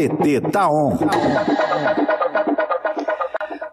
PT tá on.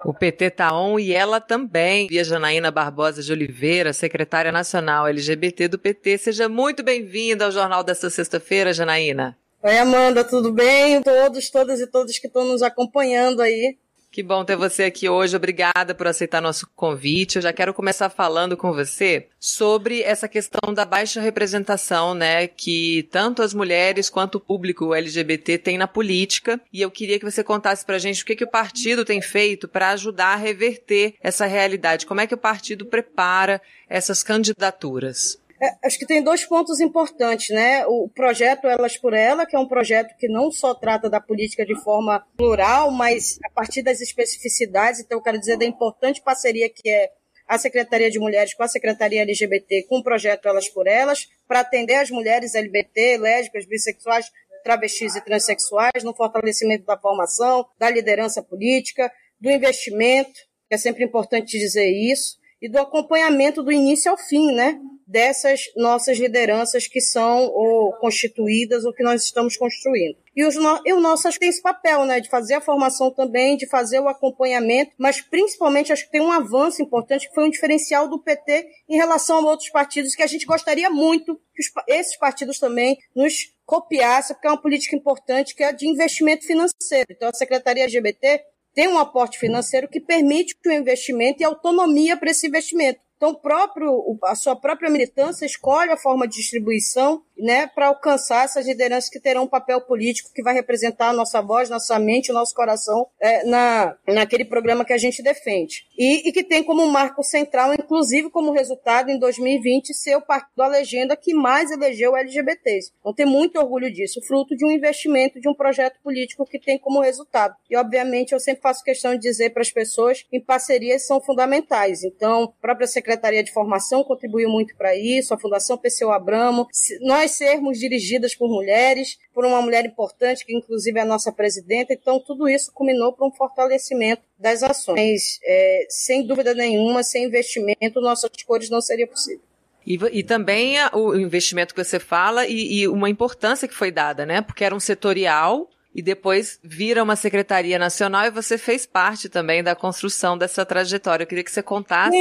O PT tá on e ela também. Via Janaína Barbosa de Oliveira, secretária nacional LGBT do PT. Seja muito bem-vinda ao jornal desta sexta-feira, Janaína. Oi, Amanda, tudo bem? Todos, todas e todos que estão nos acompanhando aí. Que bom ter você aqui hoje. Obrigada por aceitar nosso convite. Eu já quero começar falando com você sobre essa questão da baixa representação, né, que tanto as mulheres quanto o público LGBT tem na política. E eu queria que você contasse pra gente o que, que o partido tem feito para ajudar a reverter essa realidade. Como é que o partido prepara essas candidaturas? É, acho que tem dois pontos importantes, né? O projeto Elas por Ela, que é um projeto que não só trata da política de forma plural, mas a partir das especificidades. Então, eu quero dizer da importante parceria que é a Secretaria de Mulheres com a Secretaria LGBT com o projeto Elas por Elas, para atender as mulheres LGBT, lésbicas, bissexuais, travestis e transexuais, no fortalecimento da formação, da liderança política, do investimento, que é sempre importante dizer isso, e do acompanhamento do início ao fim, né? Dessas nossas lideranças que são ou constituídas ou que nós estamos construindo. E, os no, e o nosso acho que tem esse papel, né? De fazer a formação também, de fazer o acompanhamento, mas principalmente acho que tem um avanço importante que foi um diferencial do PT em relação a outros partidos que a gente gostaria muito que os, esses partidos também nos copiassem, porque é uma política importante que é de investimento financeiro. Então a Secretaria LGBT tem um aporte financeiro que permite o investimento e autonomia para esse investimento. Então, próprio, a sua própria militância escolhe a forma de distribuição né, para alcançar essas lideranças que terão um papel político que vai representar a nossa voz, nossa mente, o nosso coração é, na, naquele programa que a gente defende. E, e, que tem como marco central, inclusive como resultado, em 2020, ser o partido da legenda que mais elegeu LGBTs. Então, tem muito orgulho disso, fruto de um investimento, de um projeto político que tem como resultado. E, obviamente, eu sempre faço questão de dizer para as pessoas que parcerias são fundamentais. Então, a própria Secretaria de Formação contribuiu muito para isso, a Fundação PCO Abramo. Nós sermos dirigidas por mulheres, por uma mulher importante, que inclusive é a nossa presidenta. Então, tudo isso culminou para um fortalecimento das ações. É, sem dúvida nenhuma, sem investimento, nossas cores não seria possível. E, e, também o investimento que você fala e, e, uma importância que foi dada, né? Porque era um setorial e depois vira uma secretaria nacional e você fez parte também da construção dessa trajetória. Eu queria que você contasse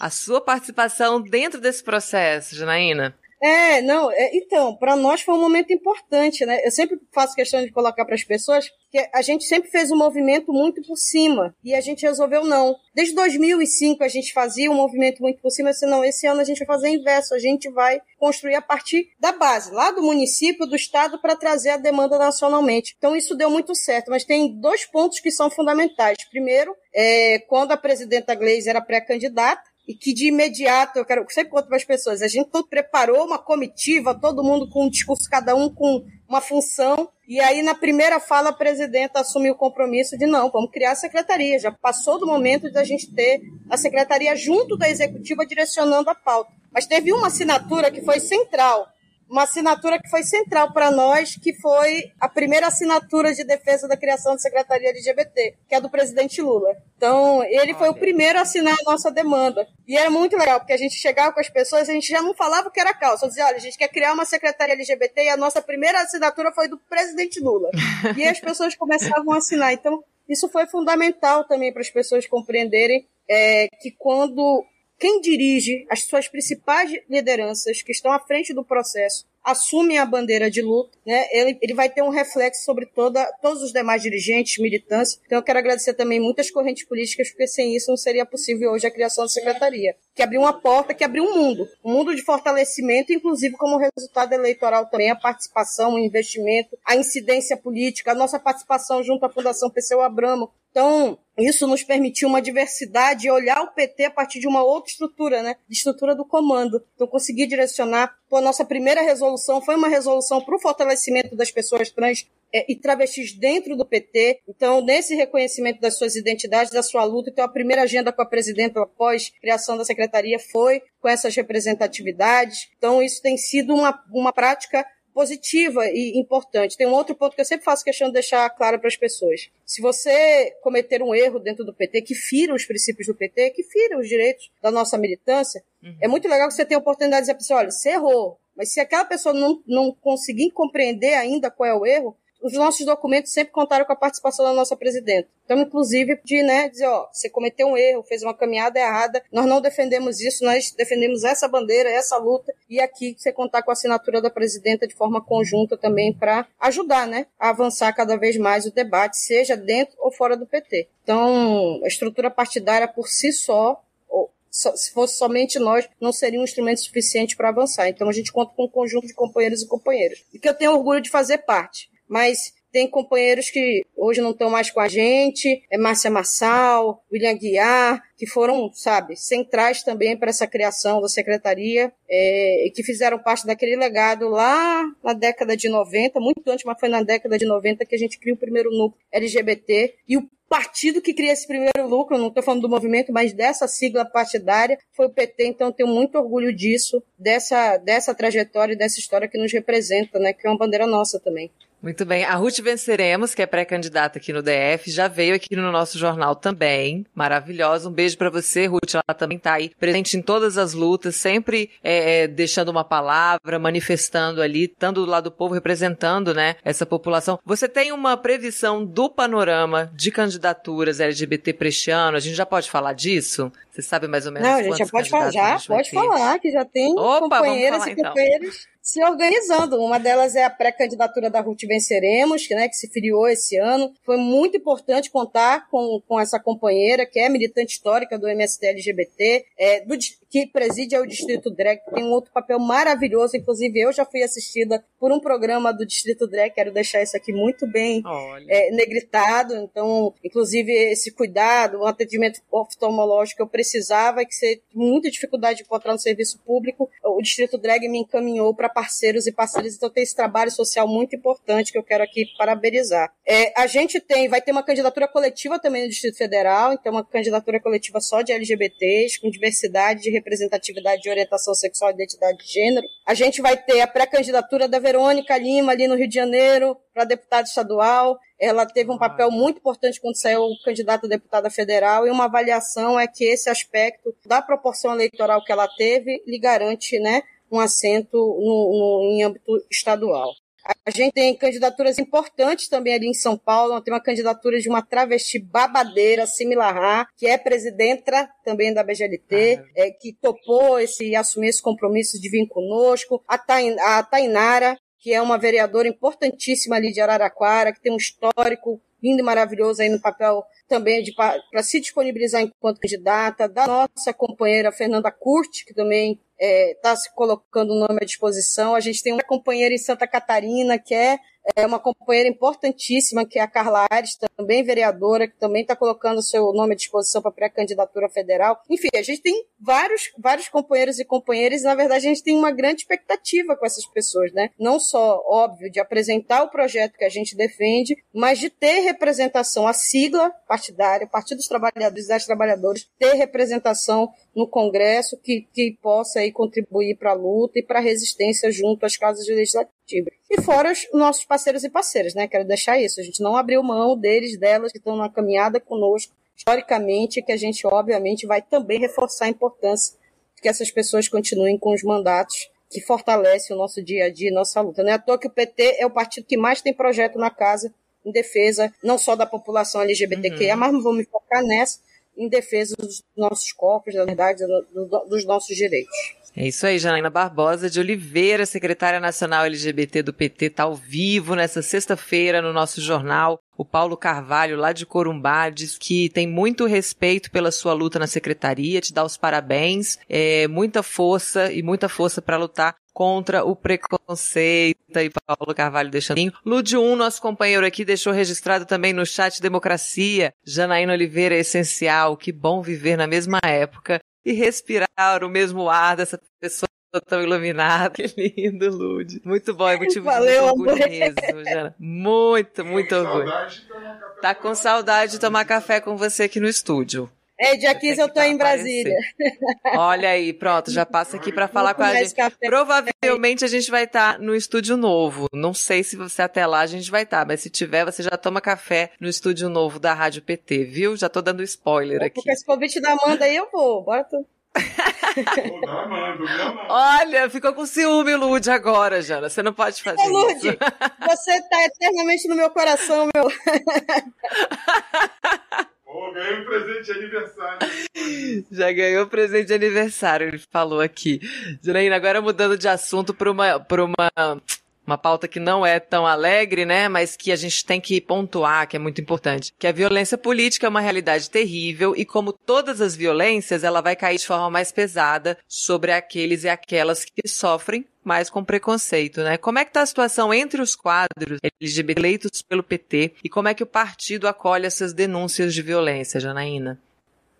a sua participação dentro desse processo, Janaína. É, não, é, então, para nós foi um momento importante, né? Eu sempre faço questão de colocar para as pessoas a gente sempre fez um movimento muito por cima e a gente resolveu não. Desde 2005 a gente fazia um movimento muito por cima, assim, não, esse ano a gente vai fazer inverso, a gente vai construir a partir da base, lá do município, do estado, para trazer a demanda nacionalmente. Então isso deu muito certo, mas tem dois pontos que são fundamentais. Primeiro, é, quando a presidenta Gleisi era pré-candidata, e que de imediato, eu quero sempre conto para as pessoas, a gente todo preparou uma comitiva, todo mundo com um discurso, cada um com uma função, e aí na primeira fala a presidenta assumiu o compromisso de não, vamos criar a secretaria, já passou do momento de a gente ter a secretaria junto da executiva direcionando a pauta. Mas teve uma assinatura que foi central, uma assinatura que foi central para nós, que foi a primeira assinatura de defesa da criação da Secretaria LGBT, que é do presidente Lula. Então, ele foi o primeiro a assinar a nossa demanda. E era muito legal, porque a gente chegava com as pessoas, a gente já não falava o que era causa, só dizia, olha, a gente quer criar uma secretaria LGBT e a nossa primeira assinatura foi do presidente Lula. e as pessoas começavam a assinar. Então, isso foi fundamental também para as pessoas compreenderem é, que quando quem dirige as suas principais lideranças que estão à frente do processo assume a bandeira de luta, né, ele, ele vai ter um reflexo sobre toda, todos os demais dirigentes, militantes. Então eu quero agradecer também muitas correntes políticas, porque sem isso não seria possível hoje a criação da secretaria, que abriu uma porta, que abriu um mundo, um mundo de fortalecimento, inclusive como resultado eleitoral também, a participação, o investimento, a incidência política, a nossa participação junto à Fundação PCO Abramo, então, isso nos permitiu uma diversidade e olhar o PT a partir de uma outra estrutura, né? De estrutura do comando. Então, conseguir direcionar. Pô, a nossa primeira resolução foi uma resolução para o fortalecimento das pessoas trans é, e travestis dentro do PT. Então, nesse reconhecimento das suas identidades, da sua luta, então a primeira agenda com a presidenta após criação da secretaria foi com essas representatividades. Então, isso tem sido uma, uma prática positiva e importante. Tem um outro ponto que eu sempre faço questão de deixar claro para as pessoas. Se você cometer um erro dentro do PT, que fira os princípios do PT, que fira os direitos da nossa militância, uhum. é muito legal que você tenha a oportunidade de dizer para você, olha, você errou. Mas se aquela pessoa não, não conseguir compreender ainda qual é o erro, os nossos documentos sempre contaram com a participação da nossa presidenta. Então, inclusive, de né, dizer, ó, você cometeu um erro, fez uma caminhada errada, nós não defendemos isso, nós defendemos essa bandeira, essa luta, e aqui você contar com a assinatura da presidenta de forma conjunta também para ajudar, né, a avançar cada vez mais o debate, seja dentro ou fora do PT. Então, a estrutura partidária por si só se fosse somente nós, não seria um instrumento suficiente para avançar. Então a gente conta com um conjunto de companheiros e companheiras. E que eu tenho orgulho de fazer parte. Mas tem companheiros que hoje não estão mais com a gente, é Márcia Massal, William Guiar, que foram, sabe, centrais também para essa criação da secretaria, é, e que fizeram parte daquele legado lá na década de 90, muito antes, mas foi na década de 90 que a gente criou o primeiro núcleo LGBT, e o partido que cria esse primeiro lucro, não estou falando do movimento, mas dessa sigla partidária, foi o PT, então tenho muito orgulho disso, dessa, dessa trajetória e dessa história que nos representa, né, que é uma bandeira nossa também. Muito bem. A Ruth Venceremos, que é pré-candidata aqui no DF, já veio aqui no nosso jornal também. Maravilhosa. Um beijo para você, Ruth. Ela também está aí presente em todas as lutas, sempre é, é, deixando uma palavra, manifestando ali, estando do lado do povo, representando, né, essa população. Você tem uma previsão do panorama de candidaturas LGBT para este ano? A gente já pode falar disso? Você sabe mais ou menos Não, a gente já pode falar, já pode falar, que já tem Opa, companheiras e então. Se organizando. Uma delas é a pré-candidatura da Ruth Venceremos, que, né, que se filiou esse ano. Foi muito importante contar com, com essa companheira, que é militante histórica do MST LGBT, é, do, que preside o Distrito Drag, que tem um outro papel maravilhoso. Inclusive, eu já fui assistida por um programa do Distrito Drag, quero deixar isso aqui muito bem é, negritado. Então, inclusive, esse cuidado, o atendimento oftalmológico que eu precisava, que você muita dificuldade de encontrar no serviço público, o Distrito Drag me encaminhou para parceiros e parceiras, então tem esse trabalho social muito importante que eu quero aqui parabenizar. É, a gente tem, vai ter uma candidatura coletiva também no Distrito Federal, então uma candidatura coletiva só de LGBTs, com diversidade de representatividade de orientação sexual e identidade de gênero. A gente vai ter a pré-candidatura da Verônica Lima ali no Rio de Janeiro para deputada estadual. Ela teve um papel muito importante quando saiu candidata a deputada federal e uma avaliação é que esse aspecto da proporção eleitoral que ela teve lhe garante, né, um assento no, no, em âmbito estadual. A gente tem candidaturas importantes também ali em São Paulo. Tem uma candidatura de uma travesti babadeira, similar, que é presidenta também da BGLT, ah. é, que topou esse, assumir esse compromisso de vir conosco. A, Tain, a Tainara, que é uma vereadora importantíssima ali de Araraquara, que tem um histórico lindo e maravilhoso aí no papel também para se disponibilizar enquanto candidata, da nossa companheira Fernanda Curti, que também está é, tá se colocando o nome à disposição. A gente tem uma companheira em Santa Catarina, que é é uma companheira importantíssima, que é a Carla Ares, também vereadora, que também está colocando seu nome à disposição para pré-candidatura federal. Enfim, a gente tem vários, vários companheiros e companheiras, e na verdade a gente tem uma grande expectativa com essas pessoas, né? Não só, óbvio, de apresentar o projeto que a gente defende, mas de ter representação, a sigla partidária, Partido dos Trabalhadores e das Trabalhadoras, ter representação no Congresso que, que possa aí contribuir para a luta e para a resistência junto às casas legislativas. E fora os nossos parceiros e parceiras, né? Quero deixar isso. A gente não abriu mão deles, delas, que estão na caminhada conosco, historicamente, que a gente, obviamente, vai também reforçar a importância de que essas pessoas continuem com os mandatos que fortalecem o nosso dia a dia, nossa luta. Não é à toa que o PT é o partido que mais tem projeto na casa em defesa não só da população LGBTQIA, uhum. mas vamos me focar nessa, em defesa dos nossos corpos, da verdade, do, do, dos nossos direitos. É isso aí, Janaína Barbosa de Oliveira, secretária nacional LGBT do PT, está ao vivo nessa sexta-feira no nosso jornal. O Paulo Carvalho, lá de Corumbá, diz que tem muito respeito pela sua luta na secretaria, te dá os parabéns, é, muita força e muita força para lutar contra o preconceito. E Paulo Carvalho deixando. Lude 1, nosso companheiro aqui, deixou registrado também no chat Democracia. Janaína Oliveira é essencial. Que bom viver na mesma época e respirar o mesmo ar dessa pessoa tão iluminada. Que lindo, Lude. Muito bom, é motivo Valeu, de muito orgulho mesmo, Jana. Muito, muito orgulho. Tá com saudade de tomar café com você aqui no estúdio. É, dia 15 eu tô em Brasília. Olha aí, pronto, já passa aqui para falar com a gente. Provavelmente a gente vai estar tá no estúdio novo. Não sei se você até lá a gente vai estar, tá, mas se tiver, você já toma café no estúdio novo da Rádio PT, viu? Já tô dando spoiler aqui. Porque esse convite da Amanda aí eu vou. Bora tu. Olha, ficou com ciúme, Lude, agora, Jana. Você não pode fazer Ô, Lude, isso. você tá eternamente no meu coração, meu. Oh, ganhei um presente de aniversário. Já ganhou presente de aniversário, ele falou aqui. Janaína, agora mudando de assunto para uma, pra uma uma pauta que não é tão alegre, né, mas que a gente tem que pontuar, que é muito importante, que a violência política é uma realidade terrível e como todas as violências, ela vai cair de forma mais pesada sobre aqueles e aquelas que sofrem mais com preconceito, né? Como é que tá a situação entre os quadros LGBT eleitos pelo PT e como é que o partido acolhe essas denúncias de violência, Janaína?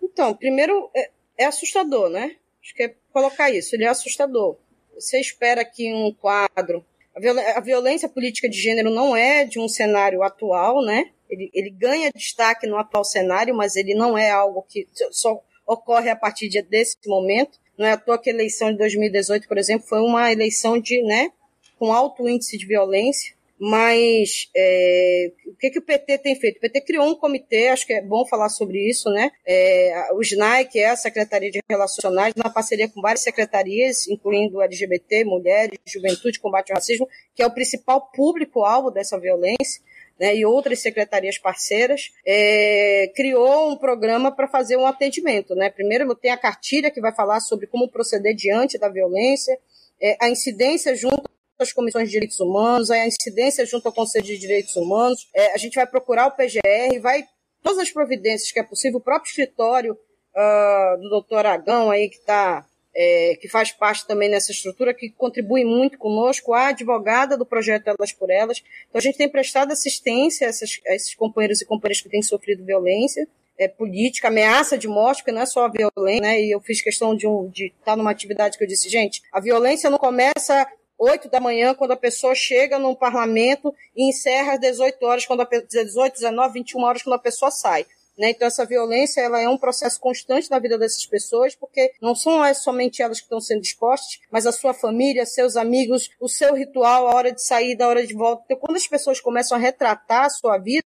Então, primeiro, é, é assustador, né? Acho que é colocar isso, ele é assustador. Você espera que um quadro a violência política de gênero não é de um cenário atual, né? Ele, ele ganha destaque no atual cenário, mas ele não é algo que só ocorre a partir de, desse momento. Não é à toa que a eleição de 2018, por exemplo, foi uma eleição de, né, com alto índice de violência. Mas é, o que, que o PT tem feito? O PT criou um comitê, acho que é bom falar sobre isso, né? É, o SNAI, que é a Secretaria de Relacionais, na parceria com várias secretarias, incluindo LGBT, mulheres, juventude, combate ao racismo, que é o principal público-alvo dessa violência. Né, e outras secretarias parceiras, é, criou um programa para fazer um atendimento. Né? Primeiro tem a cartilha que vai falar sobre como proceder diante da violência, é, a incidência junto as comissões de direitos humanos, a incidência junto ao Conselho de Direitos Humanos. É, a gente vai procurar o PGR, vai todas as providências que é possível, o próprio escritório uh, do doutor Agão aí que está é, que faz parte também nessa estrutura, que contribui muito conosco, a advogada do projeto Elas por Elas. Então, a gente tem prestado assistência a, essas, a esses companheiros e companheiras que têm sofrido violência é, política, ameaça de morte, porque não é só a violência, né? E eu fiz questão de, um, de estar numa atividade que eu disse, gente, a violência não começa 8 da manhã, quando a pessoa chega no parlamento e encerra às 18 horas, quando a, 18, 19, 21 horas, quando a pessoa sai. Né? Então, essa violência ela é um processo constante na vida dessas pessoas, porque não são somente elas que estão sendo expostas, mas a sua família, seus amigos, o seu ritual, a hora de sair, a hora de volta. Então, quando as pessoas começam a retratar a sua vida,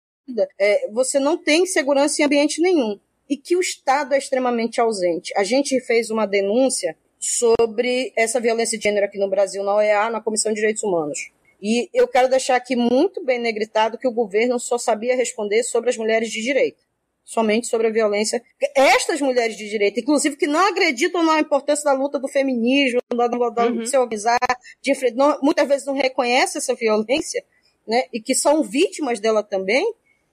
é, você não tem segurança em ambiente nenhum. E que o Estado é extremamente ausente. A gente fez uma denúncia sobre essa violência de gênero aqui no Brasil, na OEA, na Comissão de Direitos Humanos. E eu quero deixar aqui muito bem negritado que o governo só sabia responder sobre as mulheres de direito. Somente sobre a violência. Estas mulheres de direito, inclusive, que não acreditam na importância da luta do feminismo, da, da, uhum. de se organizar, de, não, muitas vezes não reconhecem essa violência, né, e que são vítimas dela também,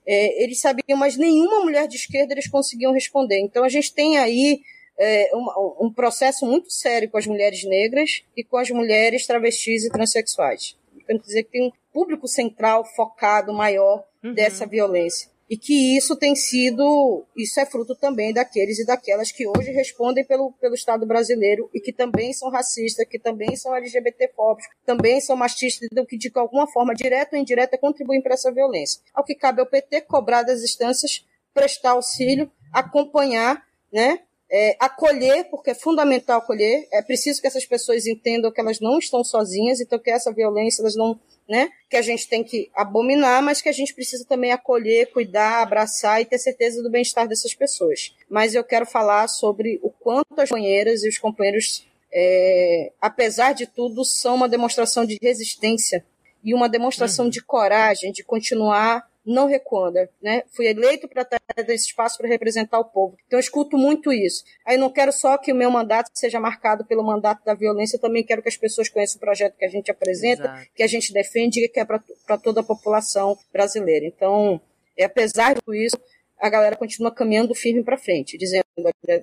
é, eles sabiam, mas nenhuma mulher de esquerda eles conseguiam responder. Então a gente tem aí é, um, um, processo muito sério com as mulheres negras e com as mulheres travestis e transexuais. Quer dizer que tem um público central focado maior uhum. dessa violência. E que isso tem sido, isso é fruto também daqueles e daquelas que hoje respondem pelo, pelo Estado brasileiro e que também são racistas, que também são LGBTfóbicos, também são machistas, então que de alguma forma, direta ou indireta, contribuem para essa violência. Ao que cabe ao PT cobrar das instâncias, prestar auxílio, acompanhar, né, é, acolher, porque é fundamental acolher. É preciso que essas pessoas entendam que elas não estão sozinhas, então que essa violência elas não, né, que a gente tem que abominar, mas que a gente precisa também acolher, cuidar, abraçar e ter certeza do bem-estar dessas pessoas. Mas eu quero falar sobre o quanto as companheiras e os companheiros, é, apesar de tudo, são uma demonstração de resistência e uma demonstração uhum. de coragem de continuar não recuando, né? Fui eleito para ter esse espaço para representar o povo. Então eu escuto muito isso. Aí não quero só que o meu mandato seja marcado pelo mandato da violência, também quero que as pessoas conheçam o projeto que a gente apresenta, Exato. que a gente defende e que é para toda a população brasileira. Então, é, apesar de tudo isso, a galera continua caminhando firme para frente, dizendo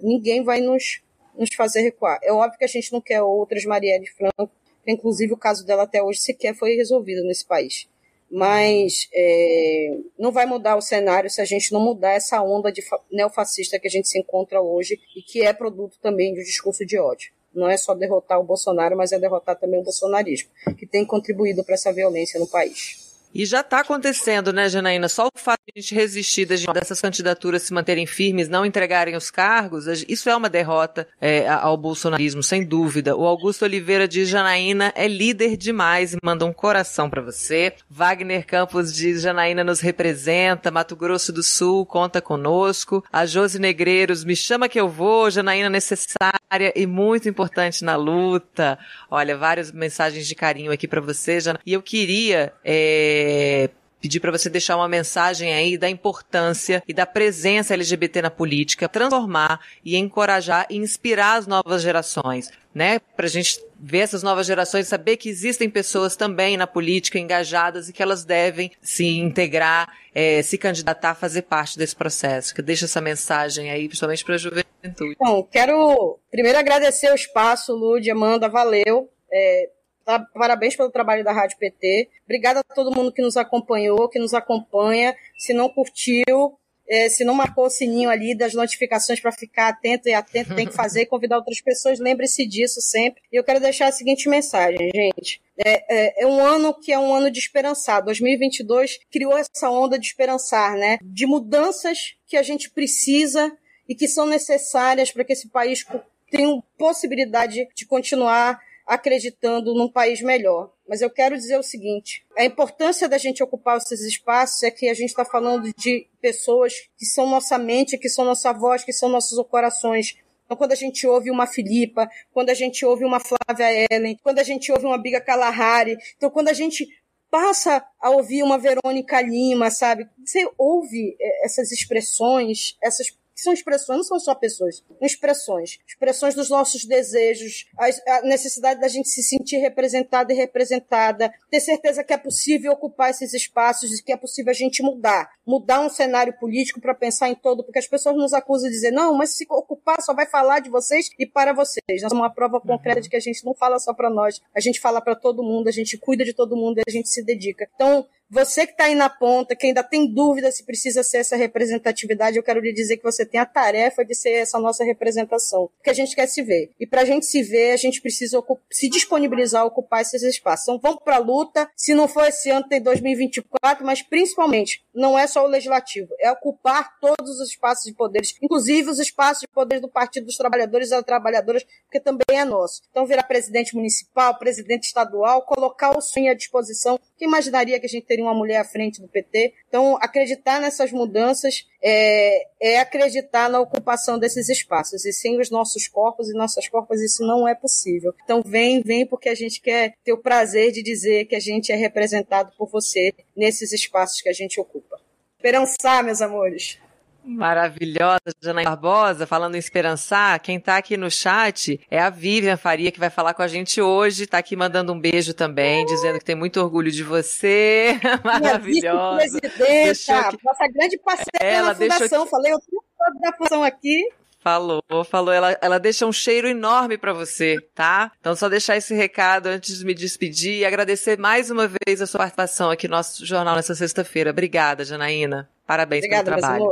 ninguém vai nos, nos fazer recuar. É óbvio que a gente não quer outras Marielle Franco, inclusive o caso dela até hoje sequer foi resolvido nesse país mas é, não vai mudar o cenário se a gente não mudar essa onda de neofascista que a gente se encontra hoje e que é produto também de discurso de ódio. Não é só derrotar o Bolsonaro, mas é derrotar também o bolsonarismo, que tem contribuído para essa violência no país. E já está acontecendo, né, Janaína? Só o fato de a gente resistir dessas candidaturas se manterem firmes, não entregarem os cargos, isso é uma derrota é, ao bolsonarismo, sem dúvida. O Augusto Oliveira diz: Janaína é líder demais e manda um coração para você. Wagner Campos diz: Janaína nos representa. Mato Grosso do Sul conta conosco. A Josi Negreiros me chama que eu vou. Janaína necessária e muito importante na luta. Olha, várias mensagens de carinho aqui para você, Jana. E eu queria é, pedir para você deixar uma mensagem aí da importância e da presença LGBT na política, transformar e encorajar e inspirar as novas gerações, né? Para a gente ver essas novas gerações, saber que existem pessoas também na política engajadas e que elas devem se integrar, é, se candidatar, fazer parte desse processo. Que deixa essa mensagem aí, principalmente para a juventude. Bom, quero primeiro agradecer o espaço, Lud, Amanda, valeu. É, Tá? Parabéns pelo trabalho da Rádio PT. Obrigada a todo mundo que nos acompanhou, que nos acompanha. Se não curtiu, é, se não marcou o sininho ali das notificações para ficar atento e atento, tem que fazer e convidar outras pessoas. Lembre-se disso sempre. E eu quero deixar a seguinte mensagem, gente. É, é, é, um ano que é um ano de esperançar. 2022 criou essa onda de esperançar, né? De mudanças que a gente precisa e que são necessárias para que esse país tenha possibilidade de continuar acreditando num país melhor. Mas eu quero dizer o seguinte: a importância da gente ocupar esses espaços é que a gente está falando de pessoas que são nossa mente, que são nossa voz, que são nossos corações. Então, quando a gente ouve uma Filipa, quando a gente ouve uma Flávia Ellen, quando a gente ouve uma Biga Kalahari, então quando a gente passa a ouvir uma Verônica Lima, sabe? Você ouve eh, essas expressões, essas são expressões, não são só pessoas, são expressões. Expressões dos nossos desejos, a, necessidade da gente se sentir representada e representada, ter certeza que é possível ocupar esses espaços e que é possível a gente mudar. Mudar um cenário político para pensar em todo, porque as pessoas nos acusam de dizer, não, mas se ocupar só vai falar de vocês e para vocês. Nós somos uma prova concreta de que a gente não fala só para nós, a gente fala para todo mundo, a gente cuida de todo mundo e a gente se dedica. Então, você que está aí na ponta, que ainda tem dúvida se precisa ser essa representatividade, eu quero lhe dizer que você tem a tarefa de ser essa nossa representação, porque a gente quer se ver. E para a gente se ver, a gente precisa se disponibilizar a ocupar esses espaços. Então vamos para a luta. Se não for esse ano, tem 2024, mas principalmente não é só o legislativo, é ocupar todos os espaços de poderes, inclusive os espaços de poderes do Partido dos Trabalhadores e das Trabalhadoras, porque também é nosso. Então virar presidente municipal, presidente estadual, colocar o sonho à disposição. Quem imaginaria que a gente teria uma mulher à frente do PT. Então, acreditar nessas mudanças é, é acreditar na ocupação desses espaços. E sem os nossos corpos e nossas corpos, isso não é possível. Então, vem, vem, porque a gente quer ter o prazer de dizer que a gente é representado por você nesses espaços que a gente ocupa. Esperançar, meus amores. Maravilhosa, Janaína Barbosa, falando em esperançar. Quem está aqui no chat é a Vivian Faria, que vai falar com a gente hoje. Está aqui mandando um beijo também, dizendo que tem muito orgulho de você. Maravilhosa. Presidenta, que... nossa grande parceira Ela na fundação. Que... Falei o tempo todo da fundação aqui. Falou, falou. Ela, ela deixa um cheiro enorme para você, tá? Então, só deixar esse recado antes de me despedir e agradecer mais uma vez a sua participação aqui no nosso jornal nessa sexta-feira. Obrigada, Janaína. Parabéns Obrigada, pelo trabalho.